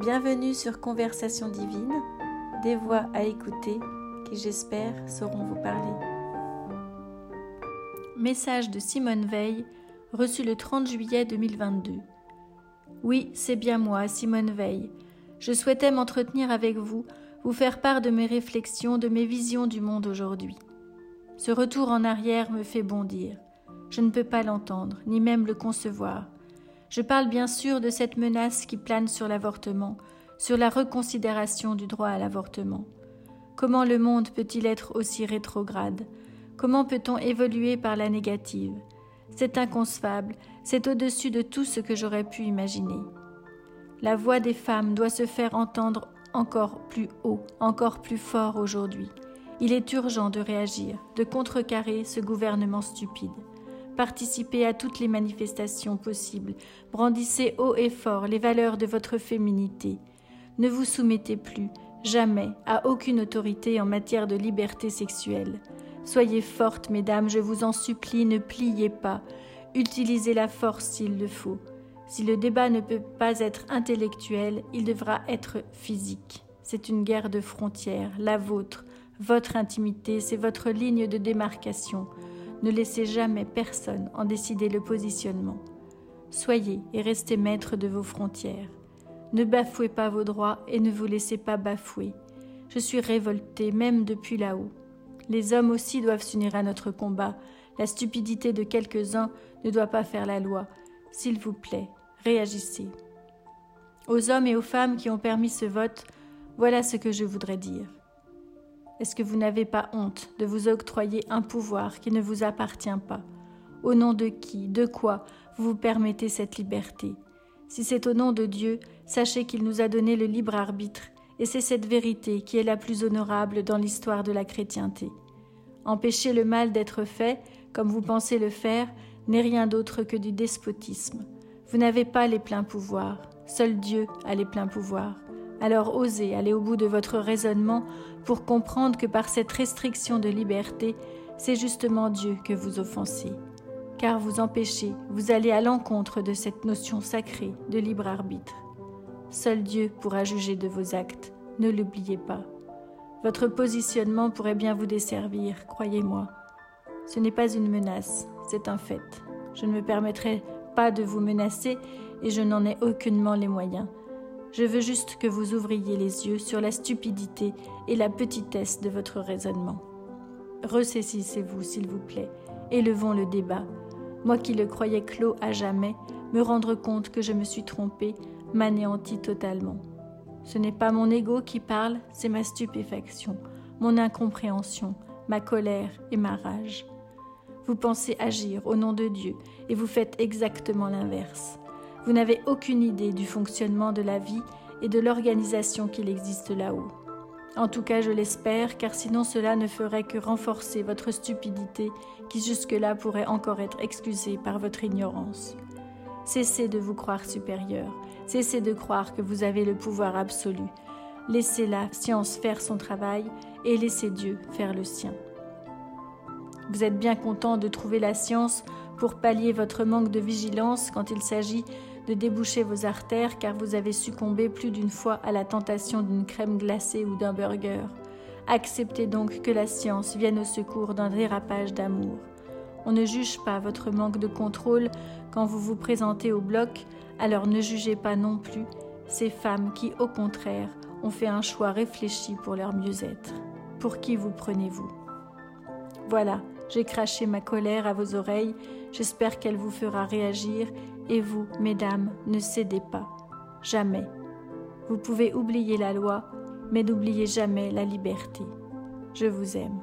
Bienvenue sur Conversation divine, des voix à écouter qui j'espère sauront vous parler. Message de Simone Veil, reçu le 30 juillet 2022. Oui, c'est bien moi, Simone Veil. Je souhaitais m'entretenir avec vous, vous faire part de mes réflexions, de mes visions du monde aujourd'hui. Ce retour en arrière me fait bondir. Je ne peux pas l'entendre, ni même le concevoir. Je parle bien sûr de cette menace qui plane sur l'avortement, sur la reconsidération du droit à l'avortement. Comment le monde peut-il être aussi rétrograde? Comment peut-on évoluer par la négative? C'est inconcevable, c'est au-dessus de tout ce que j'aurais pu imaginer. La voix des femmes doit se faire entendre encore plus haut, encore plus fort aujourd'hui. Il est urgent de réagir, de contrecarrer ce gouvernement stupide. Participez à toutes les manifestations possibles, brandissez haut et fort les valeurs de votre féminité. Ne vous soumettez plus, jamais, à aucune autorité en matière de liberté sexuelle. Soyez fortes, mesdames, je vous en supplie, ne pliez pas. Utilisez la force s'il le faut. Si le débat ne peut pas être intellectuel, il devra être physique. C'est une guerre de frontières, la vôtre. Votre intimité, c'est votre ligne de démarcation. Ne laissez jamais personne en décider le positionnement. Soyez et restez maître de vos frontières. Ne bafouez pas vos droits et ne vous laissez pas bafouer. Je suis révoltée, même depuis là-haut. Les hommes aussi doivent s'unir à notre combat. La stupidité de quelques-uns ne doit pas faire la loi. S'il vous plaît, réagissez. Aux hommes et aux femmes qui ont permis ce vote, voilà ce que je voudrais dire. Est-ce que vous n'avez pas honte de vous octroyer un pouvoir qui ne vous appartient pas? Au nom de qui, de quoi vous vous permettez cette liberté? Si c'est au nom de Dieu, sachez qu'il nous a donné le libre arbitre, et c'est cette vérité qui est la plus honorable dans l'histoire de la chrétienté. Empêcher le mal d'être fait, comme vous pensez le faire, n'est rien d'autre que du despotisme. Vous n'avez pas les pleins pouvoirs, seul Dieu a les pleins pouvoirs. Alors osez aller au bout de votre raisonnement pour comprendre que par cette restriction de liberté, c'est justement Dieu que vous offensez. Car vous empêchez, vous allez à l'encontre de cette notion sacrée de libre arbitre. Seul Dieu pourra juger de vos actes, ne l'oubliez pas. Votre positionnement pourrait bien vous desservir, croyez-moi. Ce n'est pas une menace, c'est un fait. Je ne me permettrai pas de vous menacer et je n'en ai aucunement les moyens. Je veux juste que vous ouvriez les yeux sur la stupidité et la petitesse de votre raisonnement. Ressaisissez-vous, s'il vous plaît, élevons le débat. Moi qui le croyais clos à jamais, me rendre compte que je me suis trompé m'anéantit totalement. Ce n'est pas mon ego qui parle, c'est ma stupéfaction, mon incompréhension, ma colère et ma rage. Vous pensez agir au nom de Dieu et vous faites exactement l'inverse. Vous n'avez aucune idée du fonctionnement de la vie et de l'organisation qu'il existe là-haut. En tout cas, je l'espère, car sinon cela ne ferait que renforcer votre stupidité qui jusque-là pourrait encore être excusée par votre ignorance. Cessez de vous croire supérieur, cessez de croire que vous avez le pouvoir absolu. Laissez la science faire son travail et laissez Dieu faire le sien. Vous êtes bien content de trouver la science pour pallier votre manque de vigilance quand il s'agit de déboucher vos artères car vous avez succombé plus d'une fois à la tentation d'une crème glacée ou d'un burger. Acceptez donc que la science vienne au secours d'un dérapage d'amour. On ne juge pas votre manque de contrôle quand vous vous présentez au bloc, alors ne jugez pas non plus ces femmes qui, au contraire, ont fait un choix réfléchi pour leur mieux-être. Pour qui vous prenez-vous? Voilà, j'ai craché ma colère à vos oreilles, j'espère qu'elle vous fera réagir et vous, mesdames, ne cédez pas. Jamais. Vous pouvez oublier la loi, mais n'oubliez jamais la liberté. Je vous aime.